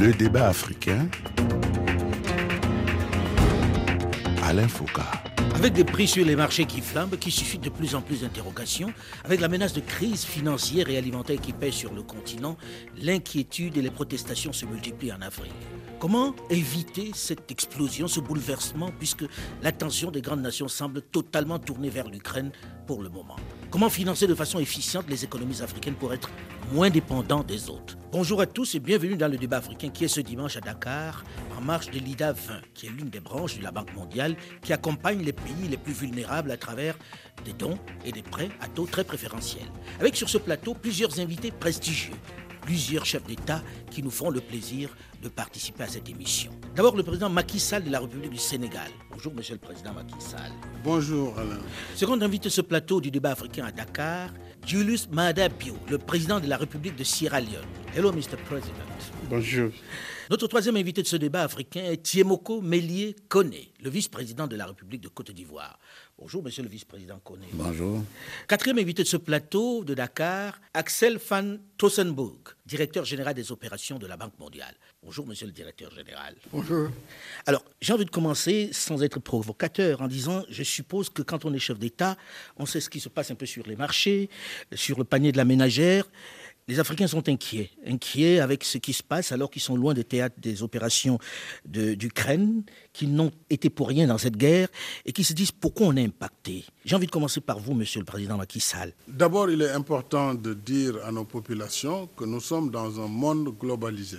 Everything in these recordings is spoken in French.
Le débat africain. Alain Foucault. Avec des prix sur les marchés qui flambent, qui suscitent de plus en plus d'interrogations, avec la menace de crise financière et alimentaire qui pèse sur le continent, l'inquiétude et les protestations se multiplient en Afrique. Comment éviter cette explosion, ce bouleversement, puisque l'attention des grandes nations semble totalement tournée vers l'Ukraine pour le moment? Comment financer de façon efficiente les économies africaines pour être moins dépendants des autres Bonjour à tous et bienvenue dans le débat africain qui est ce dimanche à Dakar, en marche de l'IDA 20, qui est l'une des branches de la Banque mondiale qui accompagne les pays les plus vulnérables à travers des dons et des prêts à taux très préférentiels. Avec sur ce plateau plusieurs invités prestigieux plusieurs chefs d'État qui nous feront le plaisir de participer à cette émission. D'abord, le président Macky Sall de la République du Sénégal. Bonjour, monsieur le président Macky Sall. Bonjour, Alain. Second invité de ce plateau du débat africain à Dakar, Julius Maada Bio, le président de la République de Sierra Leone. Hello, Mr. President. Bonjour. Notre troisième invité de ce débat africain est Tiemoko Mélier Kone, le vice-président de la République de Côte d'Ivoire. Bonjour, monsieur le vice-président Kone. Bonjour. Quatrième invité de ce plateau de Dakar, Axel van Tossenburg, directeur général des opérations de la Banque mondiale. Bonjour, monsieur le directeur général. Bonjour. Alors, j'ai envie de commencer sans être provocateur en disant, je suppose que quand on est chef d'État, on sait ce qui se passe un peu sur les marchés, sur le panier de la ménagère. Les Africains sont inquiets, inquiets avec ce qui se passe alors qu'ils sont loin des théâtres des opérations d'Ukraine, qui n'ont été pour rien dans cette guerre et qui se disent pourquoi on est impacté? J'ai envie de commencer par vous, Monsieur le Président Macky Sall. D'abord, il est important de dire à nos populations que nous sommes dans un monde globalisé.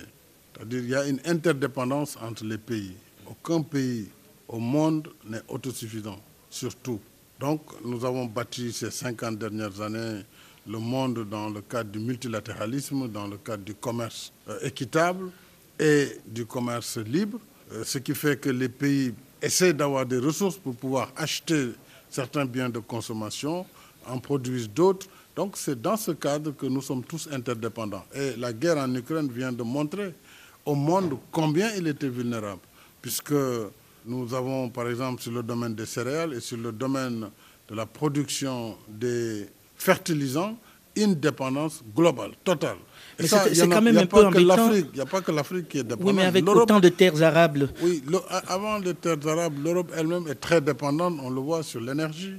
C'est-à-dire qu'il y a une interdépendance entre les pays. Aucun pays au monde n'est autosuffisant, surtout. Donc, nous avons bâti ces 50 dernières années le monde dans le cadre du multilatéralisme, dans le cadre du commerce euh, équitable et du commerce libre, euh, ce qui fait que les pays essaient d'avoir des ressources pour pouvoir acheter certains biens de consommation, en produisent d'autres. Donc c'est dans ce cadre que nous sommes tous interdépendants. Et la guerre en Ukraine vient de montrer au monde combien il était vulnérable, puisque nous avons par exemple sur le domaine des céréales et sur le domaine de la production des fertilisant une dépendance globale, totale. mais c'est quand même un peu embêtant. Il n'y a pas que l'Afrique qui est dépendante. Oui, mais avec autant de terres arables. Oui, avant les terres arabes, l'Europe elle-même est très dépendante, on le voit sur l'énergie.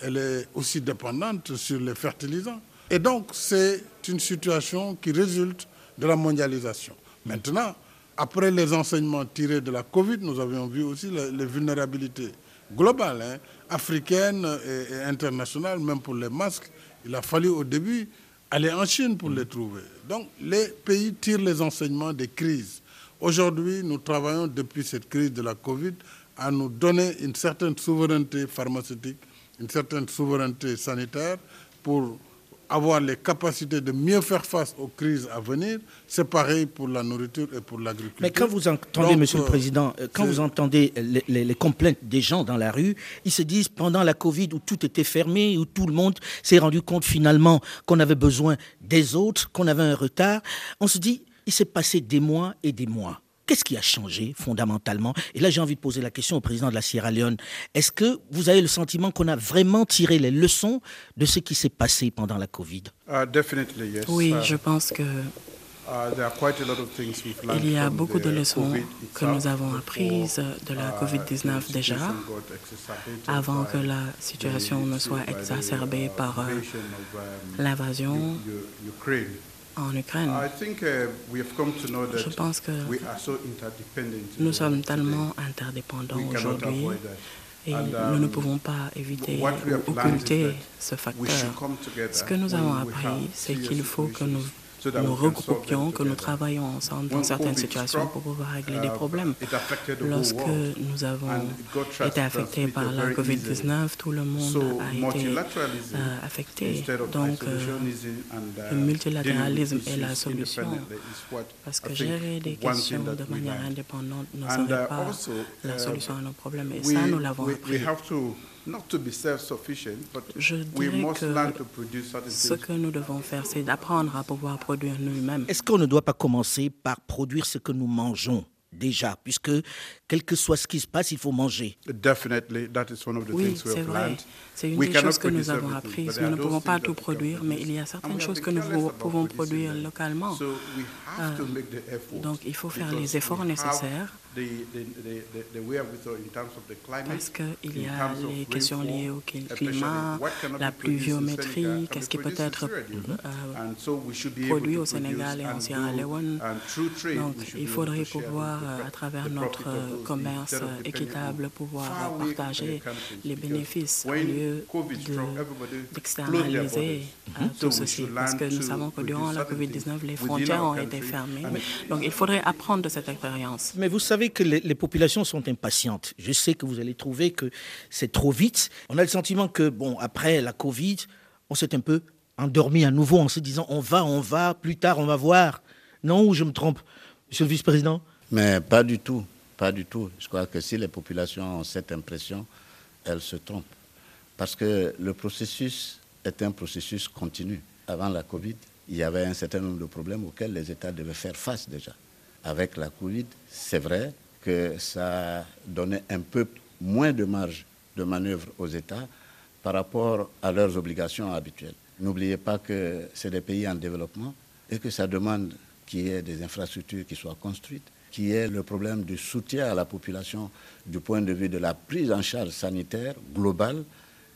Elle est aussi dépendante sur les fertilisants. Et donc, c'est une situation qui résulte de la mondialisation. Maintenant, après les enseignements tirés de la Covid, nous avions vu aussi les, vulnérabilités globales, hein, africaines et, et internationales, même pour les masques il a fallu au début aller en Chine pour les trouver. Donc les pays tirent les enseignements des crises. Aujourd'hui, nous travaillons depuis cette crise de la Covid à nous donner une certaine souveraineté pharmaceutique, une certaine souveraineté sanitaire pour avoir les capacités de mieux faire face aux crises à venir, c'est pareil pour la nourriture et pour l'agriculture. Mais quand vous entendez, Monsieur le euh, Président, euh, quand vous entendez les, les, complaintes des gens dans la rue, ils se disent pendant la Covid où tout était fermé, où tout le monde s'est rendu compte finalement qu'on avait besoin des autres, qu'on avait un retard, on se dit, il s'est passé des mois et des mois. Qu'est-ce qui a changé fondamentalement? Et là, j'ai envie de poser la question au président de la Sierra Leone. Est-ce que vous avez le sentiment qu'on a vraiment tiré les leçons de ce qui s'est passé pendant la Covid? Uh, Oui, uh, je pense que uh, il y a beaucoup de leçons que nous avons apprises de la COVID-19 déjà, avant que la situation ne soit exacerbée par euh, l'invasion en Ukraine. Uh, Je pense que nous sommes tellement interdépendants aujourd'hui et nous ne pouvons pas éviter ou occulter ce facteur. Ce que nous avons appris, c'est qu'il faut que nous nous regroupions, que nous travaillons ensemble dans certaines situations pour pouvoir régler des uh, problèmes. Lorsque nous avons été affectés par la COVID-19, tout le monde a été euh, affecté. Donc, euh, le multilatéralisme est la solution. Parce que gérer des questions de manière indépendante ne serait pas la solution à nos problèmes. Et ça, nous l'avons appris. Je dirais que ce que nous devons faire, c'est d'apprendre à pouvoir produire nous-mêmes. Est-ce qu'on ne doit pas commencer par produire ce que nous mangeons déjà, puisque quel que soit ce qui se passe, il faut manger. oui, c'est vrai. C'est une des choses que nous avons apprises. Nous ne pouvons pas tout produire, mais il y a certaines choses que nous pouvons produire localement. Euh, donc, il faut faire les efforts nécessaires parce qu'il y a les questions liées au climat, la pluviométrie, qu'est-ce qui peut être euh, produit au Sénégal et en Sierra Leone. Donc, il faudrait pouvoir, euh, à travers notre commerce équitable, pouvoir partager les bénéfices au lieu d'externaliser euh, tout ceci. Parce que nous savons que durant la COVID-19, les frontières ont été fermées. Donc, il faudrait apprendre de cette expérience. Mais vous savez que les, populations sont impatientes. Je sais que vous allez trouver que c'est trop vite. On a le sentiment que, bon, après la Covid, on s'est un peu endormi à nouveau en se disant on va, on va, plus tard on va voir. Non, ou je me trompe, Monsieur le Vice-président? Mais pas du tout, pas du tout. Je crois que si les populations ont cette impression, elles se trompent. Parce que le processus est un processus continu. Avant la Covid, il y avait un certain nombre de problèmes auxquels les États devaient faire face déjà. Avec la Covid, c'est vrai que ça donnait un peu moins de marge de manœuvre aux États par rapport à leurs obligations habituelles. N'oubliez pas que c'est des pays en développement et que ça demande qu'il y ait des infrastructures qui soient construites, qu'il y ait le problème du soutien à la population du point de vue de la prise en charge sanitaire globale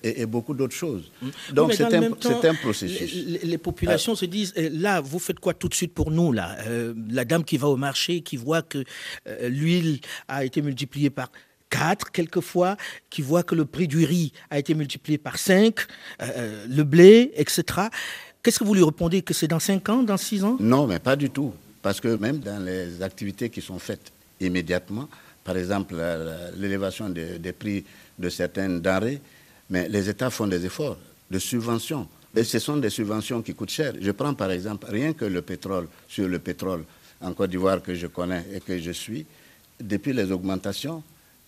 et, beaucoup d'autres choses. Mmh. Donc c'est un, processus. Les, populations se disent, euh, là, vous faites quoi tout de suite pour nous là? Euh, La dame qui va au marché, qui voit que euh, l'huile a été multipliée par 4 quelquefois, qui voit que le prix du riz a été multiplié par 5, le blé, etc. Qu'est-ce que vous lui répondez Que c'est dans 5 ans, dans 6 ans? Non, mais pas du tout. Parce que même dans les activités qui sont faites immédiatement, par exemple l'élévation des prix de certaines denrées, mais les États font des efforts de subvention. Et ce sont des subventions qui coûtent cher. Je prends par exemple rien que le pétrole, sur le pétrole en Côte d'Ivoire que je connais et que je suis, depuis les augmentations,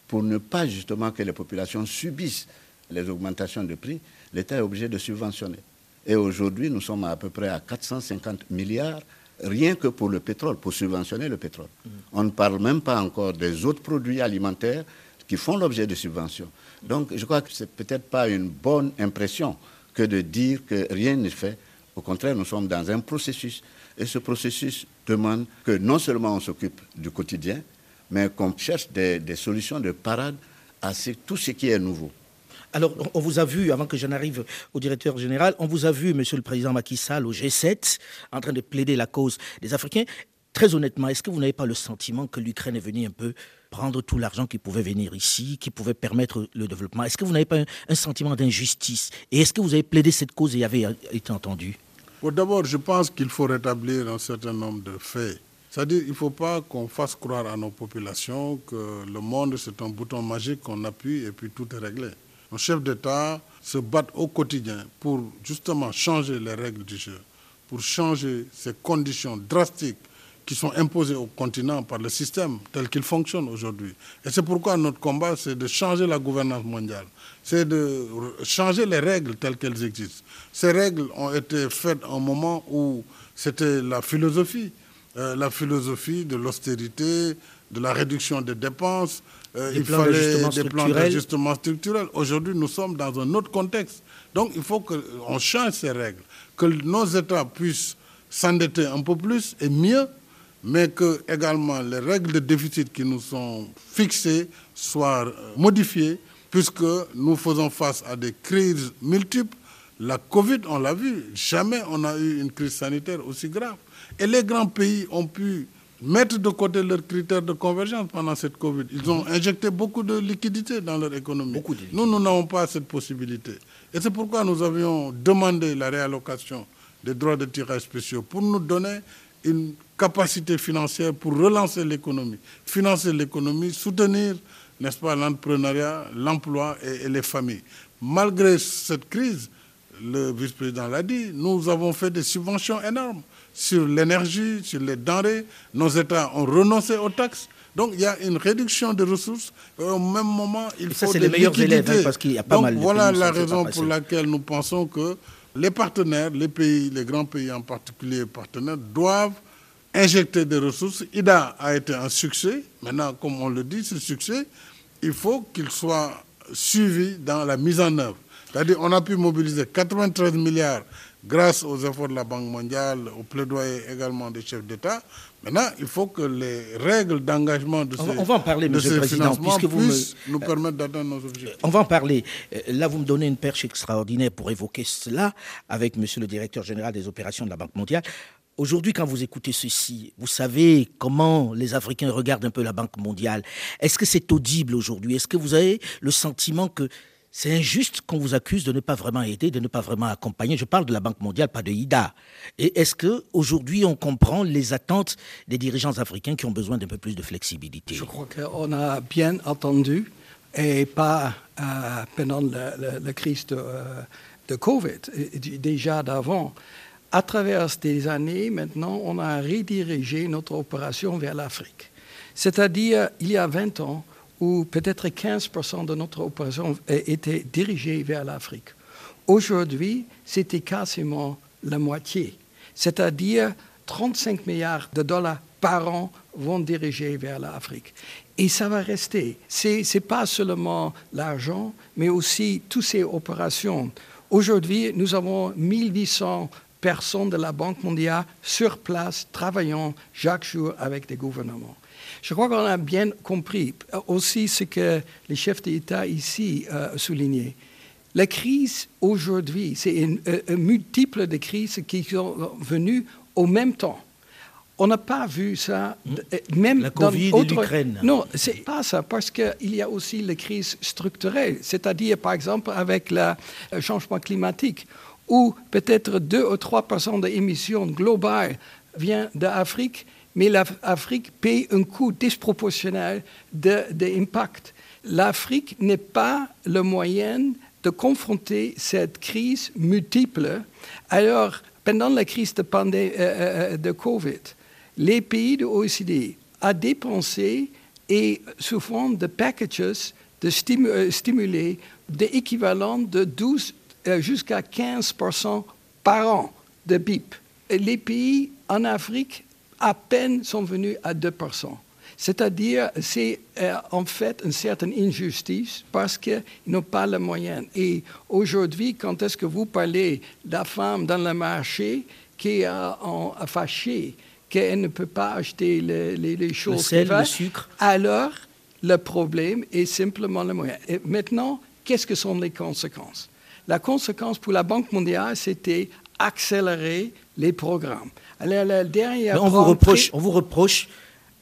pour ne pas justement que les populations subissent les augmentations de prix, l'État est obligé de subventionner. Et aujourd'hui, nous sommes à peu près à 450 milliards rien que pour le pétrole, pour subventionner le pétrole. Mm. On ne parle même pas encore des autres produits alimentaires qui font l'objet de subventions. Donc je crois que ce n'est peut-être pas une bonne impression que de dire que rien n'est fait. Au contraire, nous sommes dans un processus. Et ce processus demande que non seulement on s'occupe du quotidien, mais qu'on cherche des, solutions de parade à tout ce qui est nouveau. Alors, on vous a vu, avant que je n'arrive au directeur général, on vous a vu, Monsieur le Président Macky Sall, au G7, en train de plaider la cause des Africains. Très honnêtement, est-ce que vous n'avez pas le sentiment que l'Ukraine est venue un peu prendre tout l'argent qui pouvait venir ici, qui pouvait permettre le développement. Est-ce que vous n'avez pas un, sentiment d'injustice? Et est-ce que vous avez plaidé cette cause et avez été entendu? D'abord, je pense qu'il faut rétablir un certain nombre de faits. C'est-à-dire qu'il ne faut pas qu'on fasse croire à nos populations que le monde, c'est un bouton magique qu'on appuie et puis tout est réglé. Nos chefs d'État se battent au quotidien pour justement changer les règles du jeu, pour changer ces conditions drastiques qui sont imposés au continent par le système tel qu'il fonctionne aujourd'hui. Et c'est pourquoi notre combat, c'est de changer la gouvernance mondiale, c'est de changer les règles telles qu'elles existent. Ces règles ont été faites à un moment où c'était la philosophie, euh, la philosophie de l'austérité, de la réduction des dépenses. Euh, il fallait des plans d'ajustement structurel. Aujourd'hui, nous sommes dans un autre contexte. Donc, il faut qu'on change ces règles, que nos États puissent s'endetter un peu plus et mieux mais que également les règles de déficit qui nous sont fixées soient euh, modifiées, puisque nous faisons face à des crises multiples. La Covid, on l'a vu, jamais on a eu une crise sanitaire aussi grave. Et les grands pays ont pu mettre de côté leurs critères de convergence pendant cette Covid. Ils ont injecté beaucoup de liquidités dans leur économie. nous, nous n'avons pas cette possibilité. Et c'est pourquoi nous avions demandé la réallocation des droits de tirage spéciaux pour nous donner une capacité financière pour relancer l'économie, financer l'économie, soutenir, n'est-ce pas, l'entrepreneuriat, l'emploi et, les familles. Malgré cette crise, le vice-président l'a dit, nous avons fait des subventions énormes sur l'énergie, sur les denrées. Nos États ont renoncé aux taxes. Donc il y a une réduction de ressources. Au même moment, il faut ça, des les meilleurs élèves, hein, parce qu'il y a pas mal de voilà la raison pour laquelle nous pensons que les partenaires, les pays, les grands pays en particulier partenaires, doivent injecté des ressources. IDA a été un succès. Maintenant, comme on le dit, ce succès, il faut qu'il soit suivi dans la mise en œuvre. C'est-à-dire qu'on a pu mobiliser 93 milliards grâce aux efforts de la Banque mondiale, au plaidoyer également des chefs d'État. Maintenant, il faut que les règles d'engagement de ces, on va en parler, Monsieur le Président, puisque vous nous permettent d'atteindre nos objectifs. On va en parler. Euh, là, vous me donnez une perche extraordinaire pour évoquer cela avec Monsieur le Directeur général des opérations de la Banque mondiale. Aujourd'hui, quand vous écoutez ceci, vous savez comment les Africains regardent un peu la Banque mondiale. Est-ce que c'est audible aujourd'hui? Est-ce que vous avez le sentiment que c'est injuste qu'on vous accuse de ne pas vraiment aider, de ne pas vraiment accompagner? Je parle de la Banque mondiale, pas de IDA. Et est-ce que aujourd'hui on comprend les attentes des dirigeants africains qui ont besoin d'un peu plus de flexibilité? Je crois qu'on a bien entendu, et pas euh, pendant la, crise de, euh, de Covid, déjà d'avant. À travers des années, maintenant, on a redirigé notre opération vers l'Afrique. C'est-à-dire, il y a 20 ans, où peut-être 15% de notre opération était dirigée vers l'Afrique. Aujourd'hui, c'était quasiment la moitié, c'est-à-dire 35 milliards de dollars par an vont diriger vers l'Afrique. Et ça va rester. Ce n'est pas seulement l'argent, mais aussi toutes ces opérations. Aujourd'hui, nous avons 1800 personnes de la Banque mondiale sur place travaillant chaque jour avec des gouvernements. Je crois qu'on a bien compris aussi ce que les chefs d'État ici euh, soulignaient. La crise aujourd'hui, c'est une, un multiple de crises qui sont venues au même temps. On n'a pas vu ça, euh, même la COVID dans l'Ukraine. Non, c'est pas ça, parce qu'il y a aussi les crises structurelles, c'est-à-dire par exemple avec le changement climatique, où peut-être 2 ou 3% des émissions globales viennent d'Afrique mais l'Afrique paye un coût disproportionnel d'impact. L'Afrique n'est pas le moyen de confronter cette crise multiple. Alors, pendant la crise de, euh, euh, euh, de Covid, les pays de l'OECD ont dépensé et sous forme de packages de stimuler d'équivalent de 12 jusqu'à 15 par an de BIP. Les pays en Afrique à peine sont venus à 2% c'est-à-dire, c'est euh, en fait une certaine injustice parce qu'ils n'ont pas les moyens. Et aujourd'hui, quand est-ce que vous parlez de la femme dans le marché qui est en, fâchée, qu'elle ne peut pas acheter les, choses le sel, le sucre. Alors, le problème est simplement le moyen. Et maintenant, qu'est-ce que sont les conséquences? La conséquence pour la Banque mondiale, c'était accélérer les programmes on, vous reproche, on vous reproche,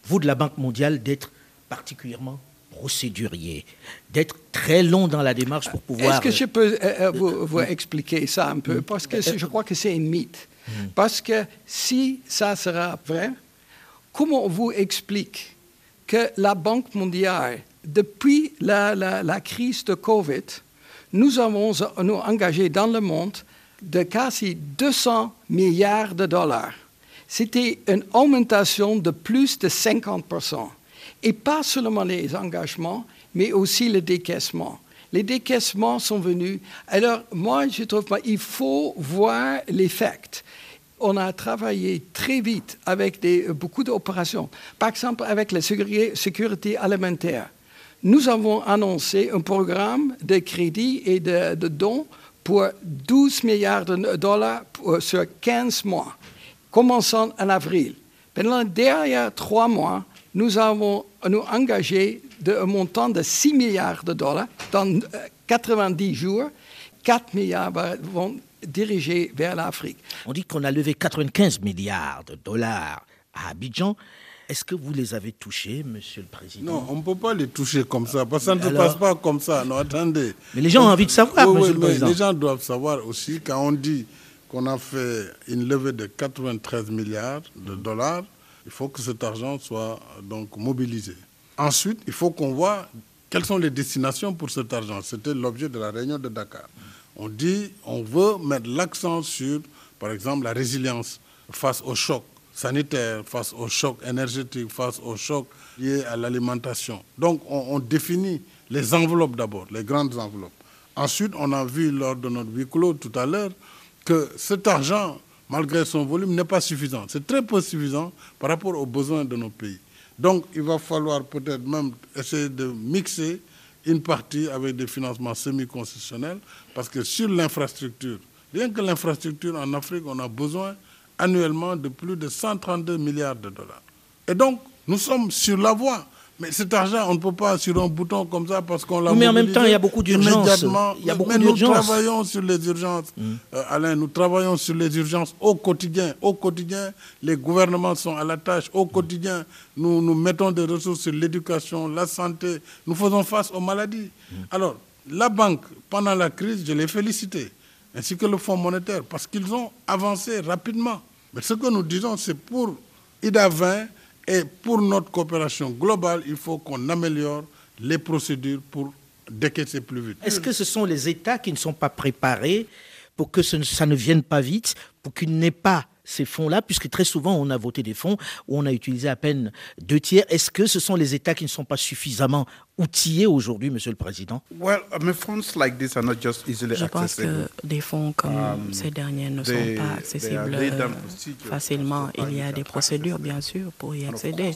vous de la Banque mondiale, d'être particulièrement procédurier, d'être très long dans la démarche pour pouvoir... Est-ce que je peux euh, euh, vous, expliquer ça un peu? Parce que je crois que c'est un mythe. Hmm. Parce que si ça sera vrai, comment on vous explique que la Banque mondiale, depuis la, la crise de Covid, nous avons nous engagé dans le monde de quasi 200 milliards de dollars c'était une augmentation de plus de 50%. Et pas seulement les engagements, mais aussi le décaissement. Les décaissements sont venus. Alors, moi, je trouve qu'il faut voir l'effet. On a travaillé très vite avec des, beaucoup d'opérations. Par exemple, avec la sécurité alimentaire. Nous avons annoncé un programme de crédit et de, dons pour 12 milliards de dollars sur 15 mois commençant en avril. Pendant les derniers trois mois, nous avons nous engagé de, un montant de 6 milliards de dollars dans 90 euh, jours. 4 milliards vont diriger vers l'Afrique. On dit qu'on a levé 95 milliards de dollars à Abidjan. Est-ce que vous les avez touchés, Monsieur le Président? Non, on ne peut pas les toucher comme ça, parce que ça ne se passe pas comme ça. Non, attendez. Mais les gens ont envie de savoir, Monsieur le Président. Les gens doivent savoir aussi, quand on dit qu'on a fait une levée de 93 milliards de dollars, il faut que cet argent soit donc mobilisé. Ensuite, il faut qu'on voit quelles sont les destinations pour cet argent. C'était l'objet de la réunion de Dakar. On dit on veut mettre l'accent sur, par exemple, la résilience face au choc sanitaire, face au choc énergétique, face au choc lié à l'alimentation. Donc on, on, définit les enveloppes d'abord, les grandes enveloppes. Ensuite, on a vu lors de notre huis clos tout à l'heure que cet argent, malgré son volume, n'est pas suffisant. C'est très peu suffisant par rapport aux besoins de nos pays. Donc, il va falloir peut-être même essayer de mixer une partie avec des financements semi-constitutionnels, parce que sur l'infrastructure, rien que l'infrastructure en Afrique, on a besoin annuellement de plus de 132 milliards de dollars. Et donc, nous sommes sur la voie. Mais cet argent, on ne peut pas sur un bouton comme ça parce qu'on l'a Mais en même temps, il y a beaucoup d'urgences. Il y a beaucoup mais nous travaillons sur les urgences, mm. euh, Alain, nous travaillons sur les urgences au quotidien. Au quotidien, les gouvernements sont à la tâche. Au quotidien, nous, nous mettons des ressources sur l'éducation, la santé. Nous faisons face aux maladies. Mm. Alors, la banque, pendant la crise, je l'ai félicité, ainsi que le Fonds monétaire, parce qu'ils ont avancé rapidement. Mais ce que nous disons, c'est pour IDA 20, et pour notre coopération globale, il faut qu'on améliore les procédures pour décaisser plus vite. Est-ce que ce sont les États qui ne sont pas préparés pour que ça ne vienne pas vite, pour qu'il n'ait pas ces fonds-là, puisque très souvent on a voté des fonds où on a utilisé à peine deux tiers. Est-ce que ce sont les États qui ne sont pas suffisamment outillés aujourd'hui, Monsieur le Président Je pense que des fonds comme um, ces derniers ne sont pas accessibles euh, facilement. Il y a des procédures, bien sûr, pour y accéder.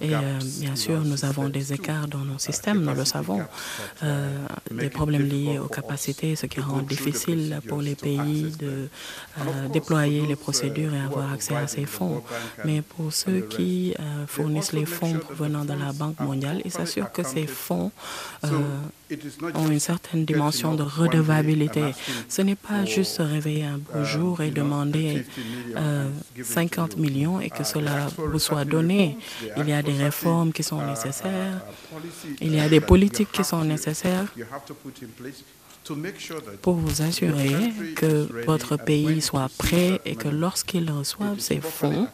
Et euh, bien sûr, nous avons des écarts dans nos systèmes, nous le savons. Euh, des problèmes liés aux capacités, ce qui rend difficile pour les pays de déployer les procédures et avoir accès à ces fonds. Mais pour ceux qui fournissent les fonds provenant de la Banque mondiale, ils s'assurent que ces fonds euh, ont une certaine dimension de redevabilité. Ce n'est pas juste se réveiller un beau jour et demander 50 euh, millions et que cela vous soit donné. Il y a des réformes qui sont nécessaires, il y a des politiques qui sont nécessaires pour vous assurer que votre pays soit prêt et que lorsqu'il reçove ces fonds,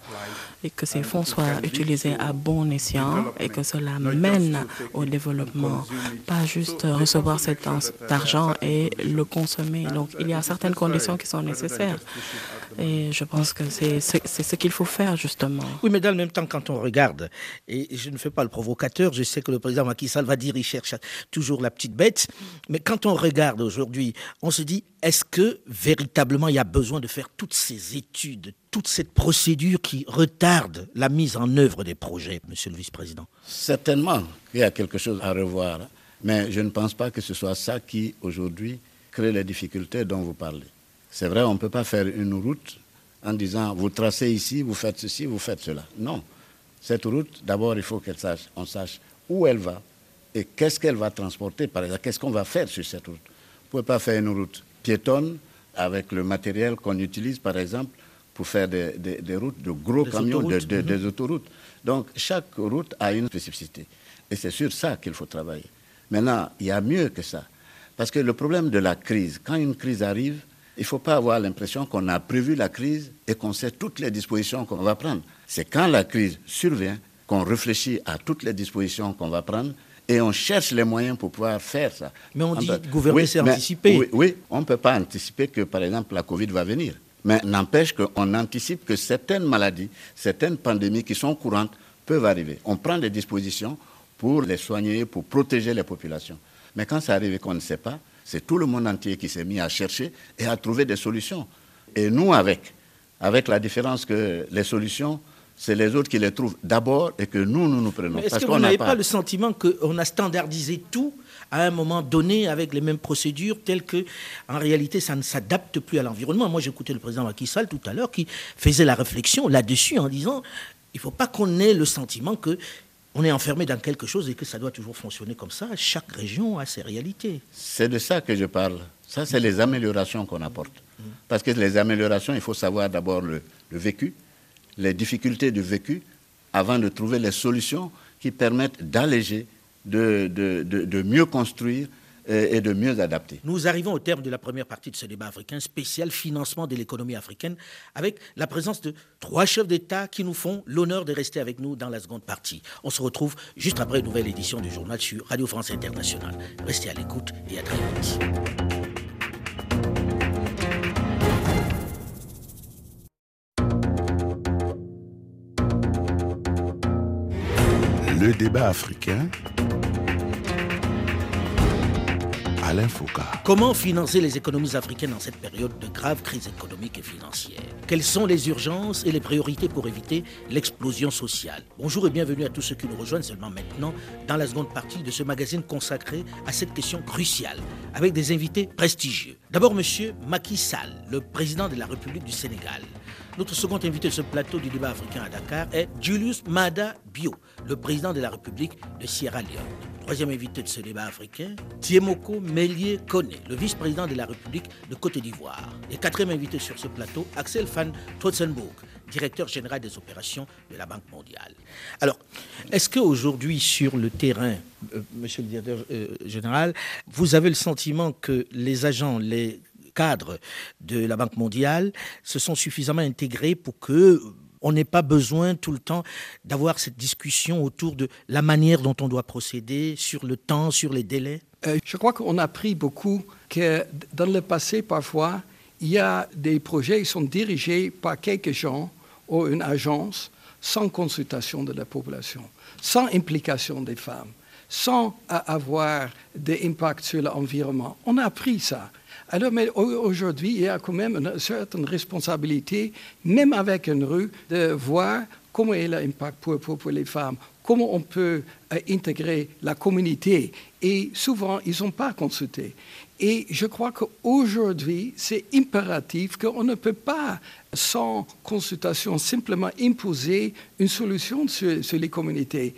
et que ces fonds soient utilisés à bon escient et que cela mène au développement, pas juste recevoir cet argent et le consommer. Donc il y a certaines conditions qui sont nécessaires et je pense que c'est ce qu'il faut faire justement. Oui, mais dans le même temps, quand on regarde, et je ne fais pas le provocateur, je sais que le président Macky Sall va dire il cherche toujours la petite bête, mais quand on regarde aujourd'hui, on se dit est-ce que véritablement il y a besoin de faire toutes ces études, toute cette procédure qui retarde la mise en œuvre des projets, monsieur le vice-président Certainement il y a quelque chose à revoir, mais je ne pense pas que ce soit ça qui, aujourd'hui, crée les difficultés dont vous parlez. C'est vrai, on ne peut pas faire une route en disant vous tracez ici, vous faites ceci, vous faites cela. Non. Cette route, d'abord, il faut qu'elle sache, sache où elle va et qu'est-ce qu'elle va transporter, par exemple, qu'est-ce qu'on va faire sur cette route. Vous ne pouvez pas faire une route piétonne avec le matériel qu'on utilise, par exemple, pour faire des, routes de gros camions, des mhm. autoroutes. Donc chaque route a une spécificité. Et c'est sur ça qu'il faut travailler. Maintenant, il y a mieux que ça. Parce que le problème de la crise, quand une crise arrive, il ne faut pas avoir l'impression qu'on a prévu la crise et qu'on sait toutes les dispositions qu'on va prendre. C'est quand la crise survient qu'on réfléchit à toutes les dispositions qu'on va prendre et on cherche les moyens pour pouvoir faire ça. Mais on dit gouverner, c'est anticiper. Oui, oui on ne peut pas anticiper que, par exemple, la Covid va venir. Mais n'empêche qu'on anticipe que certaines maladies, certaines pandémies qui sont courantes peuvent arriver. On prend des dispositions pour les soigner, pour protéger les populations. Mais quand ça arrive et qu'on ne sait pas, c'est tout le monde entier qui s'est mis à chercher et à trouver des solutions. Et nous, avec, avec la différence que les solutions, c'est les autres qui les trouvent d'abord et que nous, nous nous prenons. Est-ce que vous n'avez pas... le sentiment qu'on a standardisé tout à un moment donné avec les mêmes procédures telles que, en réalité, ça ne s'adapte plus à l'environnement? Moi, j'écoutais le président Macky Sall tout à l'heure qui faisait la réflexion là-dessus en disant il ne faut pas qu'on ait le sentiment que on est enfermé dans quelque chose et que ça doit toujours fonctionner comme ça. Chaque région a ses réalités. C'est de ça que je parle. Ça, c'est les améliorations qu'on apporte. Parce que les améliorations, il faut savoir d'abord le, le vécu, les difficultés du vécu, avant de trouver les solutions qui permettent d'alléger de, mieux construire et de mieux adapter. Nous arrivons au terme de la première partie de ce débat africain spécial financement de l'économie africaine avec la présence de trois chefs d'État qui nous font l'honneur de rester avec nous dans la seconde partie. On se retrouve juste après une nouvelle édition du journal sur Radio France Internationale. Restez à l'écoute et à très vite. Le débat africain Comment financer les économies africaines dans cette période de grave crise économique et financière? Quelles sont les urgences et les priorités pour éviter l'explosion sociale? Bonjour et bienvenue à tous ceux qui nous rejoignent seulement maintenant dans la seconde partie de ce magazine consacré à cette question cruciale avec des invités prestigieux. D'abord, monsieur Macky Sall, le président de la République du Sénégal. Notre second invité de ce plateau du débat africain à Dakar est Julius Mada Bio, le président de la République de Sierra Leone. Troisième invité de ce débat africain, Tiemoko Mélier Kone, le vice-président de la République de Côte d'Ivoire. Et quatrième invité sur ce plateau, Axel van Trotzenburg, directeur général des opérations de la Banque mondiale. Alors, est-ce qu'aujourd'hui, sur le terrain, euh, monsieur le directeur euh, général, vous avez le sentiment que les agents, les cadre de la Banque mondiale se sont suffisamment intégrés pour que on n'ait pas besoin tout le temps d'avoir cette discussion autour de la manière dont on doit procéder, sur le temps, sur les délais euh, Je crois qu'on a appris beaucoup que dans le passé, parfois, il y a des projets qui sont dirigés par quelques gens ou une agence sans consultation de la population, sans implication des femmes, sans avoir des impacts sur l'environnement. On a appris ça. Alors, mais aujourd'hui, il y a quand même une certaine responsabilité, même avec une rue, de voir comment est l'impact pour, pour, les femmes, comment on peut euh, intégrer la communauté. Et souvent, ils n'ont pas consulté. Et je crois qu'aujourd'hui, c'est impératif qu'on ne peut pas, sans consultation, simplement imposer une solution sur, les communautés.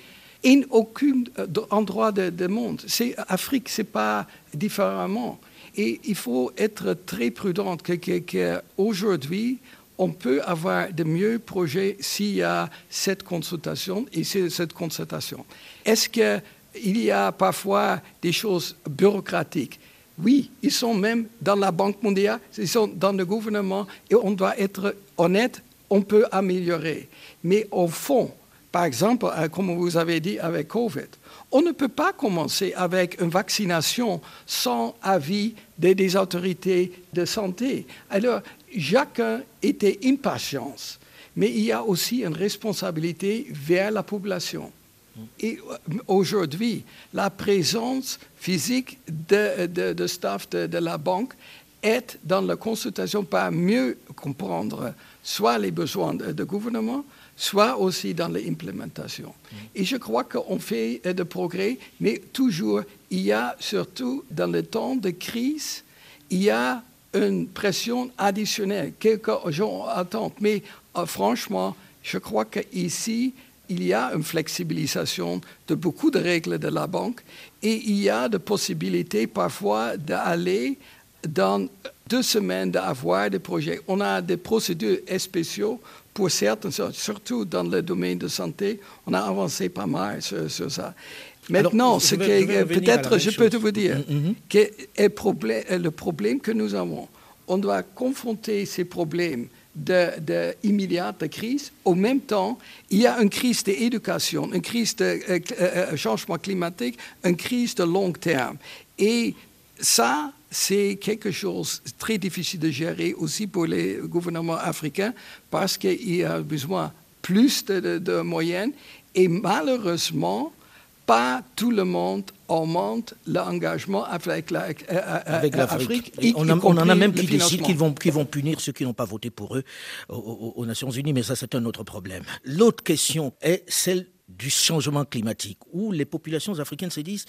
En aucun euh, endroit du monde. C'est, Afrique, ce n'est pas différemment. Et il faut être très prudent qu'aujourd'hui, on peut avoir de mieux projets s'il y a cette consultation et cette consultation. Est-ce qu'il y a parfois des choses bureaucratiques? Oui, ils sont même dans la Banque mondiale, ils sont dans le gouvernement et on doit être honnête, on peut améliorer. Mais au fond, par exemple, euh, comme vous avez dit avec COVID, on ne peut pas commencer avec une vaccination sans avis des, autorités de santé. Alors, chacun était impatience, mais il y a aussi une responsabilité vers la population. Et euh, aujourd'hui, la présence physique de, staff de, de, la banque est dans la consultation pour mieux comprendre soit les besoins du gouvernement, soit aussi dans l'implémentation. Et je crois qu'on fait de progrès, mais toujours, il y a surtout dans le temps de crise, il y a une pression additionnelle. Quelques gens attendent. Mais euh, franchement, je crois qu'ici, il y a une flexibilisation de beaucoup de règles de la banque et il y a de possibilités parfois d'aller dans deux semaines d'avoir des projets. On a des procédures spéciales pour certaines, surtout dans le domaine de santé, on a avancé pas mal sur, ça. Maintenant, ce que peut-être je peux vous dire, mm, mm, mm. que le problème que nous avons, on doit confronter ces problèmes de, de, de crise. Au même temps, il y a une crise d'éducation, une crise de euh, euh, euh, changement climatique, une crise de long terme. Et ça, c'est quelque chose de très difficile de gérer aussi pour les gouvernements africains parce qu'il y a besoin plus de, moyens et malheureusement, pas tout le monde augmente l'engagement avec l'Afrique. On, on, en a même qui décident qu'ils vont, vont punir ceux qui n'ont pas voté pour eux aux, aux Nations Unies, mais ça c'est un autre problème. L'autre question est celle du changement climatique, où les populations africaines se disent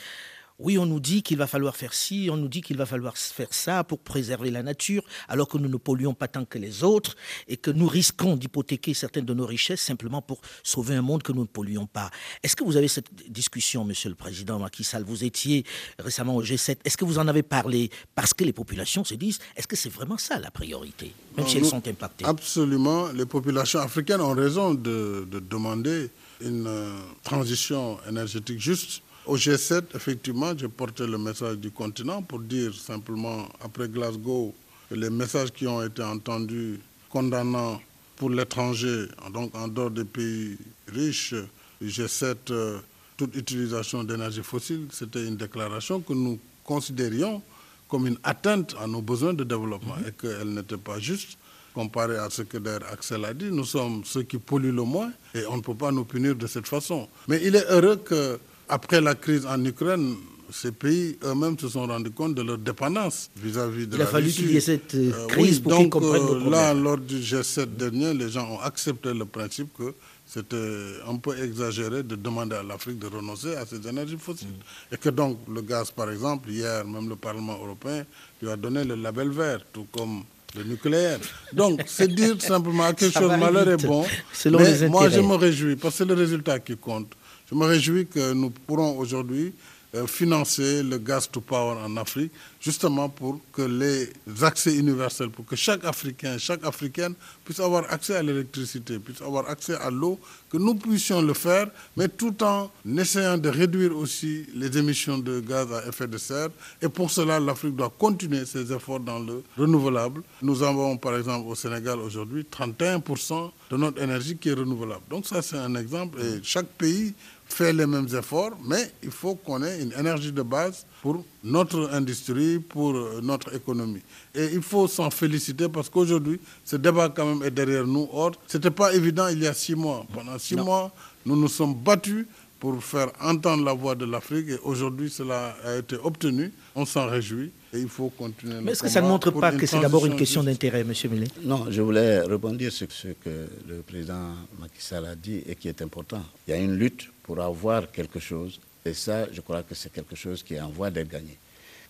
oui, on nous dit qu'il va falloir faire ci, on nous dit qu'il va falloir faire ça pour préserver la nature, alors que nous ne polluons pas tant que les autres et que nous risquons d'hypothéquer certaines de nos richesses simplement pour sauver un monde que nous ne polluons pas. Est-ce que vous avez cette discussion, Monsieur le Président Macky Sall? Vous étiez récemment au G7. Est-ce que vous en avez parlé? Parce que les populations se disent est-ce que c'est vraiment ça la priorité, même si elles sont impactées Absolument. Les populations africaines ont raison de, de demander une euh, transition énergétique juste au G7, effectivement, j'ai porté le message du continent pour dire simplement, après Glasgow, que les messages qui ont été entendus condamnant pour l'étranger, donc en dehors des pays riches, du G7, euh, toute utilisation d'énergie fossile, c'était une déclaration que nous considérions comme une atteinte à nos besoins de développement mm-hmm. et qu'elle n'était pas juste comparée à ce que d'ailleurs Axel a dit. Nous sommes ceux qui polluent le moins et on ne peut pas nous punir de cette façon. Mais il est heureux que après la crise en Ukraine, ces pays eux-mêmes se sont rendus compte de leur dépendance vis-à-vis de la Il a fallu qu'il y ait cette euh, euh, crise pour qu'ils comprennent le Là, lors du G7 dernier, les gens ont accepté le principe que c'était un peu exagéré de demander à l'Afrique de renoncer à ses énergies fossiles. Mm. Et que donc le gaz, par exemple, hier, même le Parlement européen lui a donné le label vert, tout comme le nucléaire. Donc, c'est dire simplement à quelque chose, malheur est bon. mais moi, je me réjouis, parce que c'est le résultat qui compte. Je me réjouis que nous pourrons aujourd'hui euh, financer le gas to power en Afrique, justement pour que les accès universels, pour que chaque Africain, chaque Africaine puisse avoir accès à l'électricité, puisse avoir accès à l'eau, que nous puissions le faire, mais tout en essayant de réduire aussi les émissions de gaz à effet de serre. Et pour cela, l'Afrique doit continuer ses efforts dans le renouvelable. Nous avons, par exemple, au Sénégal aujourd'hui, 31% de notre énergie qui est renouvelable. Donc ça, c'est un exemple. Et chaque pays fait les mêmes efforts, mais il faut qu'on ait une énergie de base pour notre industrie, pour euh, notre économie. Et il faut s'en féliciter parce qu'aujourd'hui, ce débat quand même est derrière nous. Or, ce n'était pas évident il y a six mois. Pendant six mois, nous nous sommes battus pour faire entendre la voix de l'Afrique et aujourd'hui cela a été obtenu. On s'en réjouit et il faut continuer. Mais est-ce que ça ne montre pas que c'est d'abord une question d'intérêt, M. Millet? Non, je voulais rebondir sur ce que le président Macky Sall a dit et qui est important. Il y a une lutte pour avoir quelque chose et ça, je crois que c'est quelque chose qui est en voie d'être gagné.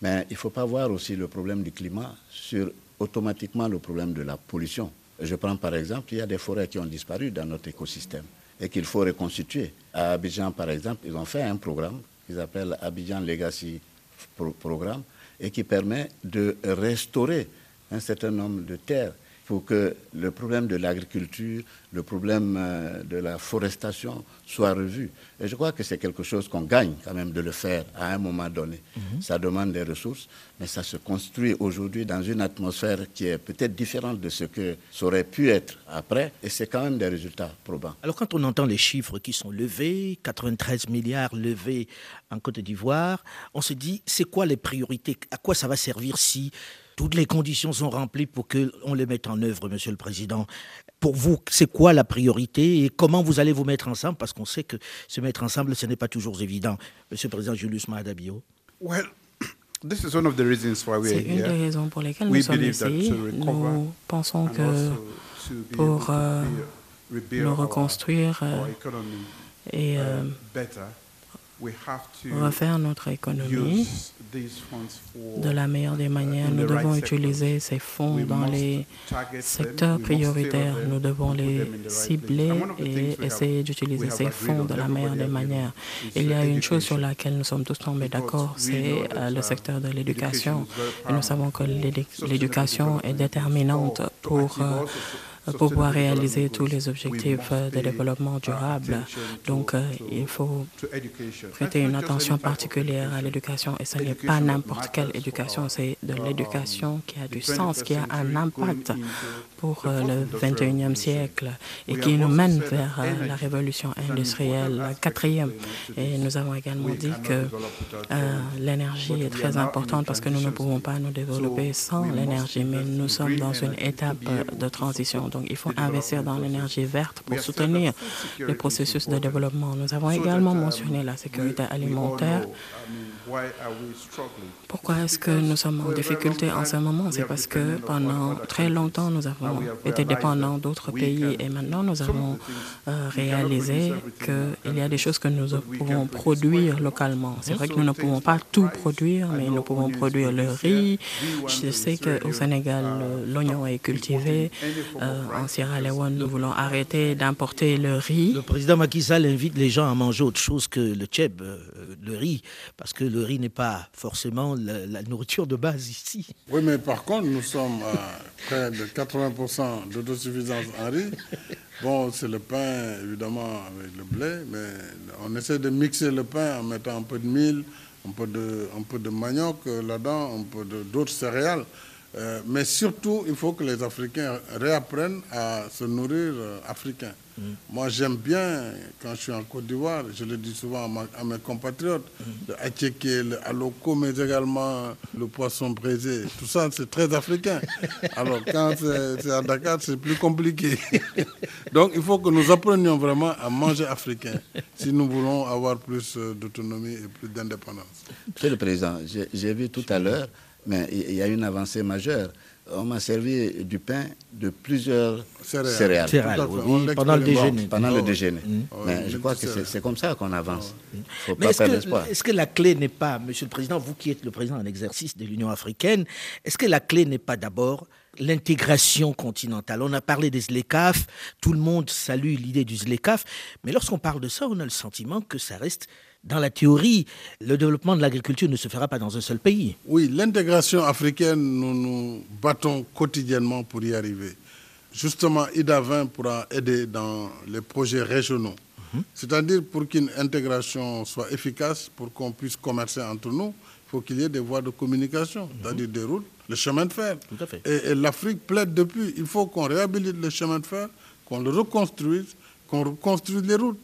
Mais il ne faut pas voir aussi le problème du climat sur automatiquement le problème de la pollution. Je prends par exemple, il y a des forêts qui ont disparu dans notre écosystème et qu'il faut reconstituer. À Abidjan, par exemple, ils ont fait un programme qu'ils appellent Abidjan Legacy Programme et qui permet de restaurer un certain nombre de terres pour que le problème de l'agriculture, le problème euh, de la forestation soit revu. Et je crois que c'est quelque chose qu'on gagne quand même de le faire à un moment donné. Mhm. Ça demande des ressources, mais ça se construit aujourd'hui dans une atmosphère qui est peut-être différente de ce que ça aurait pu être après, et c'est quand même des résultats probants. Alors quand on entend les chiffres qui sont levés, 93 milliards levés en Côte d'Ivoire, on se dit, c'est quoi les priorités? À quoi ça va servir si toutes les conditions sont remplies pour qu'on les mette en œuvre, Monsieur le Président. Pour vous, c'est quoi la priorité et comment vous allez vous mettre ensemble? Parce qu'on sait que se mettre ensemble, ce n'est pas toujours évident. Monsieur le Président Julius Mahadabio. Well, this is one of the reasons why C'est une des raisons pour lesquelles nous sommes ici. Nous pensons que pour euh, nous reconstruire euh, et euh, refaire notre économie de la meilleure des manières. Nous devons utiliser ces fonds dans les secteurs prioritaires. Nous devons les cibler et essayer d'utiliser ces fonds de la meilleure des manières. Il y a une chose sur laquelle nous sommes tous tombés d'accord, c'est euh, le secteur de l'éducation. Nous savons que l'éducation est déterminante pour pour pouvoir réaliser tous les objectifs de développement durable. Donc, euh, il faut prêter une attention particulière à l'éducation et ce n'est pas n'importe quelle éducation, c'est de l'éducation qui a du sens, qui a un impact pour euh, le 21e siècle et qui nous mène vers euh, la révolution industrielle quatrième. Et nous avons également dit que l'énergie est très importante parce que nous ne pouvons pas nous développer sans l'énergie, mais nous sommes dans une étape de transition. Donc, il faut investir dans l'énergie verte pour soutenir le processus de développement. Nous avons également mentionné la sécurité alimentaire. Pourquoi est-ce que nous sommes en difficulté en ce moment? C'est parce que pendant très longtemps, nous avons été dépendants d'autres pays et maintenant nous avons euh, réalisé qu'il y a des choses que nous pouvons produire localement. C'est vrai que nous ne pouvons pas tout produire, mais nous pouvons produire le riz. Je sais qu'au Sénégal, l'oignon est cultivé. Euh, en Sierra Leone, nous voulons arrêter d'importer le riz. Le président Macky Sall invite les gens à manger autre chose que le tchèb, euh, le riz, parce que le riz n'est pas forcément la, nourriture de base ici. Oui, mais par contre, nous sommes à près de 80% d'autosuffisance en riz. Bon, c'est le pain, évidemment, avec le blé, mais on essaie de mixer le pain en mettant un peu de mil, un peu de, un peu de manioc euh, là-dedans, un peu d'autres céréales. Euh, mais surtout, il faut que les Africains réapprennent à se nourrir euh, africain. Mm. Moi, j'aime bien, quand je suis en Côte d'Ivoire, je le dis souvent à, mes compatriotes, mm. le attiéké, le aloko, mais également le poisson braisé. Tout ça, c'est très africain. Alors, quand c'est à Dakar, c'est plus compliqué. Donc, il faut que nous apprenions vraiment à manger africain si nous voulons avoir plus euh, d'autonomie et plus d'indépendance. Monsieur le Président, j'ai vu tout à l'heure mais il y a une avancée majeure. On m'a servi du pain de plusieurs céréales. pendant le déjeuner. Pendant le déjeuner. Mais je crois que c'est comme ça qu'on avance. Mais est-ce que, la clé n'est pas, Monsieur le Président, vous qui êtes le président en exercice de l'Union africaine, est-ce que la clé n'est pas d'abord l'intégration continentale? On a parlé des ZLECAF, tout le monde salue l'idée du ZLECAF, mais lorsqu'on parle de ça, on a le sentiment que ça reste dans la théorie, le développement de l'agriculture ne se fera pas dans un seul pays. Oui, l'intégration africaine, nous nous battons quotidiennement pour y arriver. Justement, IDA 20 pourra aider dans les projets régionaux. Mhm. C'est-à-dire pour qu'une intégration soit efficace, pour qu'on puisse commercer entre nous, il faut qu'il y ait des voies de communication, mhm. c'est-à-dire des routes, le chemin de fer. Tout à fait. Et, et l'Afrique plaide depuis, il faut qu'on réhabilite le chemin de fer, qu'on le reconstruise, qu'on reconstruise les routes.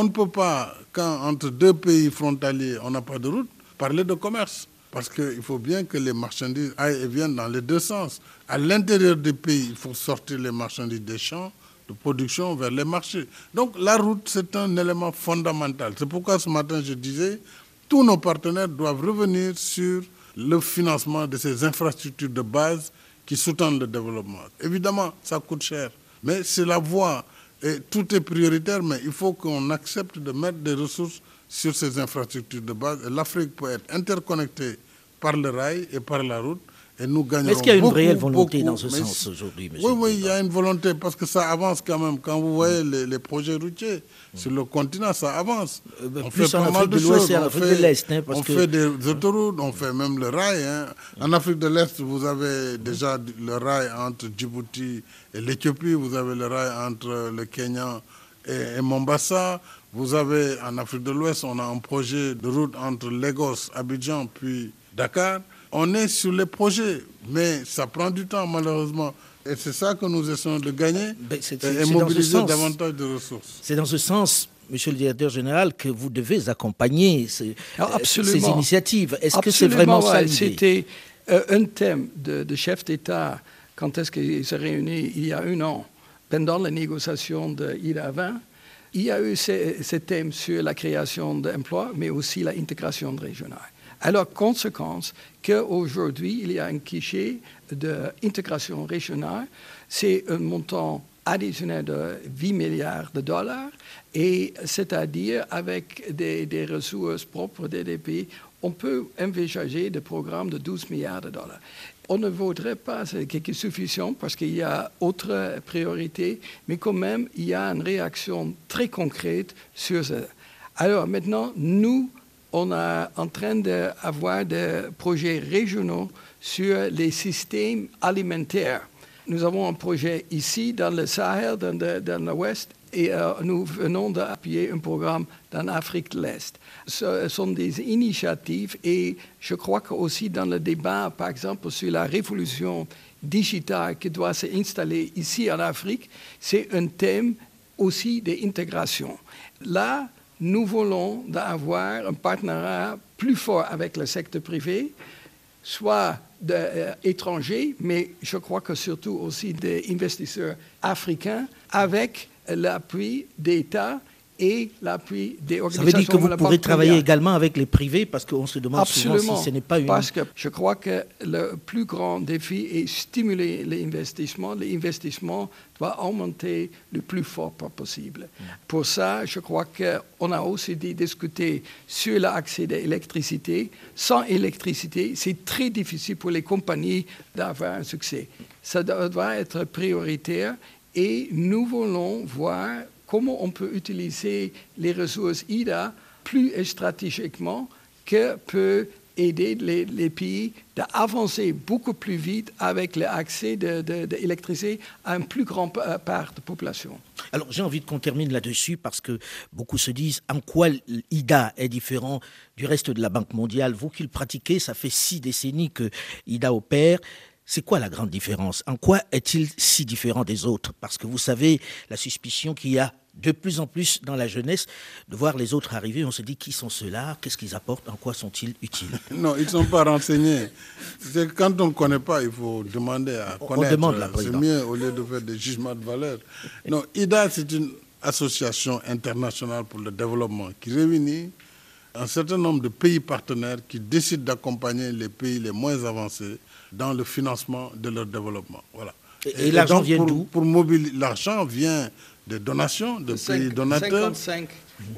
On ne peut pas, quand entre deux pays frontaliers, on n'a pas de route, parler de commerce. Parce qu'il faut bien que les marchandises aillent et viennent dans les deux sens. À l'intérieur des pays, il faut sortir les marchandises des champs de production vers les marchés. Donc la route, c'est un élément fondamental. C'est pourquoi ce matin, je disais, tous nos partenaires doivent revenir sur le financement de ces infrastructures de base qui sous-tendent le développement. Évidemment, ça coûte cher, mais c'est la voie et tout est prioritaire, mais il faut qu'on accepte de mettre des ressources sur ces infrastructures de base. L'Afrique peut être interconnectée par le rail et par la route et nous gagnerons Est-ce qu'il y a une réelle volonté dans ce sens aujourd'hui, Oui, oui, il y a une volonté parce que ça avance quand même. Quand vous voyez les, projets routiers sur le continent, ça avance. Euh, on fait pas mal de, choses. On, fait, de l'Est, hein, on fait des autoroutes, on fait même le rail. Hein. En Afrique de l'Est, vous avez déjà le rail entre Djibouti et l'Éthiopie. Vous avez le rail entre le Kenya et, et Mombasa. Vous avez en Afrique de l'Ouest, on a un projet de route entre Lagos, Abidjan, puis Dakar. On est sur les projets, mais ça prend du temps malheureusement. Et c'est ça que nous essayons de gagner ben, et mobiliser davantage de ressources. C'est dans ce sens, Monsieur le directeur général, que vous devez accompagner ces, ah, ces initiatives. Est-ce que c'est vraiment ça C'était euh, un thème de, de chef d'État quand est-ce qu'ils se réunis il y a un an, pendant les négociations de IRA 20. Il y a eu ce, ce thème sur la création d'emplois, mais aussi l'intégration régionale. Alors, conséquence qu'aujourd'hui, il y a un cliché d'intégration régionale. C'est un montant additionnel de 8 milliards de dollars, et c'est-à-dire avec des, ressources propres des pays, on peut envisager des programmes de 12 milliards de dollars. On ne voudrait pas quelque suffisant parce qu'il y a autres priorités, mais quand même, il y a une réaction très concrète sur ça. Alors maintenant, nous, on est en train d'avoir des projets régionaux sur les systèmes alimentaires. Nous avons un projet ici dans le Sahel, dans, l'Ouest, et euh, nous venons d'appuyer un programme dans l'Afrique de l'Est. Ce sont des initiatives et je crois qu'aussi dans le débat, par exemple, sur la révolution digitale qui doit s'installer ici en Afrique, c'est un thème aussi d'intégration. Là, nous voulons avoir un partenariat plus fort avec le secteur privé, soit d'étrangers, euh, mais je crois que surtout aussi des investisseurs africains, avec l'appui d'États et l'appui des organisations. Ça veut dire que vous pourrez travailler également avec les privés parce qu'on se demande souvent si ce n'est pas une... parce que je crois que le plus grand défi est stimuler l'investissement. L'investissement doit augmenter le plus fort possible. Pour ça, je crois qu'on a aussi discuté sur l'accès de l'électricité. Sans électricité, c'est très difficile pour les compagnies d'avoir un succès. Ça doit être prioritaire et nous voulons voir comment on peut utiliser les ressources IDA plus stratégiquement que peut aider les, pays d'avancer beaucoup plus vite avec l'accès de, à une plus grande part de la population. Alors j'ai envie qu'on termine là-dessus parce que beaucoup se disent en quoi l'IDA est différent du reste de la Banque mondiale? Vous qui le pratiquez, ça fait six décennies que IDA opère. C'est quoi la grande différence? En quoi est-il si différent des autres? Parce que vous savez, la suspicion qu'il y a de plus en plus dans la jeunesse de voir les autres arriver. On se dit qui sont ceux-là, qu'est-ce qu'ils apportent, en quoi sont-ils utiles? Non, ils ne sont pas renseignés. Quand on ne connaît pas, il faut demander à connaître. On demande C'est mieux au lieu de faire des jugements de valeur. Non, IDA, c'est une association internationale pour le développement qui réunit un certain nombre de pays partenaires qui décident d'accompagner les pays les moins avancés dans le financement de leur développement. Voilà. Et, l'argent vient d'où Pour l'argent vient des donations de pays donateurs. 55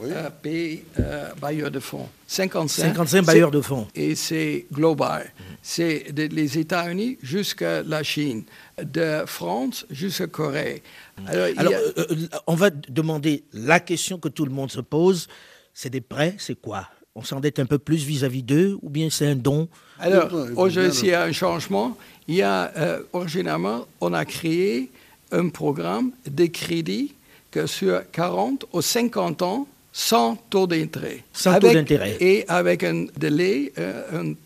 euh, pays euh, bailleurs de fonds. 55, 55 bailleurs de fonds. Et c'est global. C'est les États-Unis jusqu'à la Chine, de France jusqu'à Corée. Alors, euh, on va demander la question que tout le monde se pose. C'est des prêts, c'est quoi? On s'endette un peu plus vis-à-vis d'eux ou bien c'est un don Alors, aujourd'hui, il y a un changement. Il y a, euh, originalement, on a créé un programme de crédit que sur 40 ou 50 ans, sans taux d'intérêt. Sans taux d'intérêt. Et avec un délai, euh, une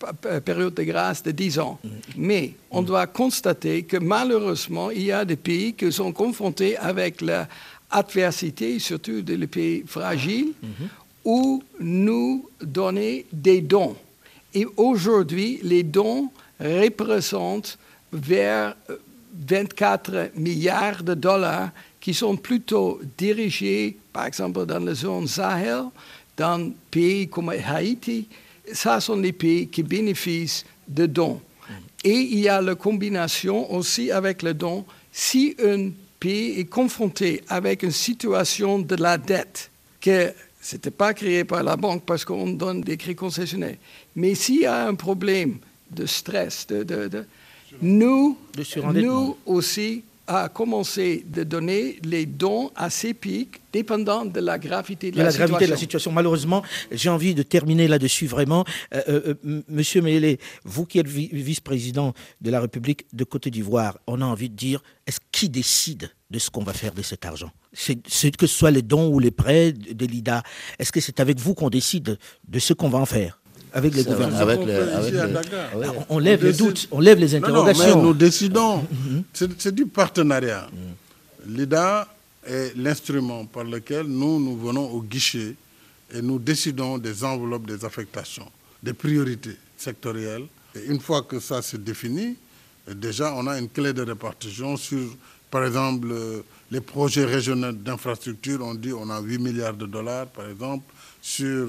période de grâce de 10 ans. Mm. Mais on mm. doit constater que malheureusement, il y a des pays qui sont confrontés avec l'adversité, surtout des pays fragiles, mm-hmm où nous donner des dons. Et aujourd'hui, les dons représentent vers 24 milliards de dollars qui sont plutôt dirigés, par exemple, dans la zone Sahel, dans des pays comme Haïti. Ça sont les pays qui bénéficient de dons. Et il y a la combinaison aussi avec le don. Si un pays est confronté avec une situation de la dette, que ce n'était pas créé par la banque parce qu'on donne des crédits concessionnaires. Mais s'il y a un problème de stress, de, nous, nous aussi, a commencé de donner les dons à ces pics, dépendant de la gravité de, la, situation. gravité de la situation. Malheureusement, j'ai envie de terminer là-dessus vraiment. Euh, euh, euh, monsieur Mélé, vous qui êtes vice-président de la République de Côte d'Ivoire, on a envie de dire, est-ce qui décide de ce qu'on va faire de cet argent c'est, Que ce soit les dons ou les prêts de l'IDA, est-ce que c'est avec vous qu'on décide de ce qu'on va en faire avec les gouvernements. Avec on, lève les doutes, on lève les interrogations. mais nous décidons. Mhm. C'est du partenariat. Mhm. L'IDA est l'instrument par lequel nous, nous venons au guichet et nous décidons des enveloppes, des affectations, des priorités sectorielles. Et une fois que ça s'est défini, déjà on a une clé de répartition sur, par exemple, les projets régionaux d'infrastructure. On dit on a 8 milliards de dollars, par exemple, sur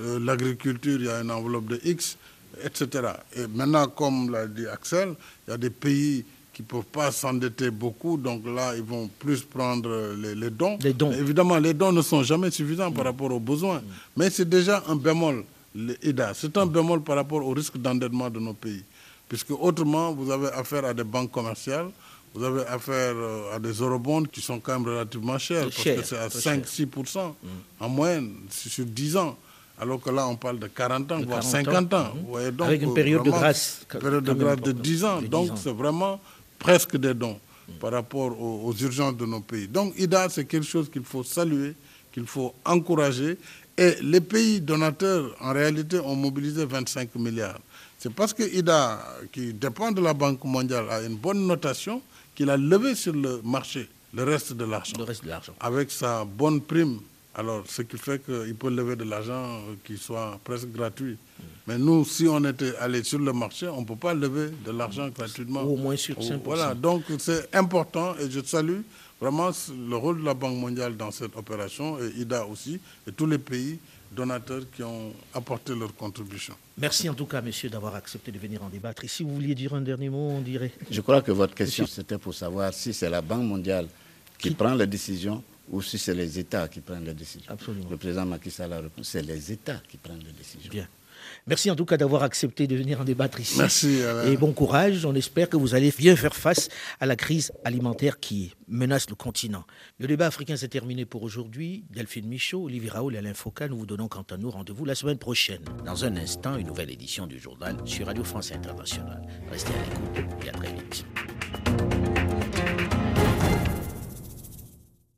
euh, l'agriculture, il y a une enveloppe de X, etc. Et maintenant, comme l'a dit Axel, il y a des pays qui ne peuvent pas s'endetter beaucoup, donc là, ils vont plus prendre les, dons. Les dons. évidemment, les dons ne sont jamais suffisants par rapport aux besoins, mais c'est déjà un bémol, l'IDA. C'est un bémol par rapport au risque d'endettement de nos pays. Puisque autrement, vous avez affaire à des banques commerciales, vous avez affaire euh, à des eurobonds qui sont quand même relativement chers, parce que c'est à 5-6% en moyenne sur 10 ans. Alors que là, on parle de 40 ans, voire 50 ans. Mhm. Avec une période de grâce. Une période de grâce de 10 ans. donc, c'est vraiment presque des dons par rapport aux, urgences de nos pays. Donc, IDA, c'est quelque chose qu'il faut saluer, qu'il faut encourager. Et les pays donateurs, en réalité, ont mobilisé 25 milliards. C'est parce que IDA, qui dépend de la Banque mondiale, a une bonne notation qu'il a levé sur le marché le reste de l'argent. Le reste de l'argent. Avec sa bonne prime alors, ce qui fait qu'il peut lever de l'argent qui soit presque gratuit. Mais nous, si on était allé sur le marché, on ne peut pas lever de l'argent gratuitement. au moins sur 5%. Voilà, donc c'est important et je salue vraiment le rôle de la Banque mondiale dans cette opération et IDA aussi, et tous les pays donateurs qui ont apporté leur contribution. Merci en tout cas, monsieur, d'avoir accepté de venir en débattre. Et si vous vouliez dire un dernier mot, on dirait. Je crois que votre question, c'était pour savoir si c'est la Banque mondiale qui, qui prend la décision ou si c'est les États qui prennent les décisions. Absolument. Le président Macky Sall a répondu, c'est les États qui prennent les décisions. Bien. Merci en tout cas d'avoir accepté de venir en débattre ici. Merci. Et bon courage. On espère que vous allez bien faire face à la crise alimentaire qui menace le continent. Le débat africain s'est terminé pour aujourd'hui. Delphine Michaud, Olivier Raoul et Alain Foucault, nous vous donnons quant à nous rendez-vous la semaine prochaine. Dans un instant, une nouvelle édition du journal sur Radio France Internationale. Restez à l'écoute et à très vite.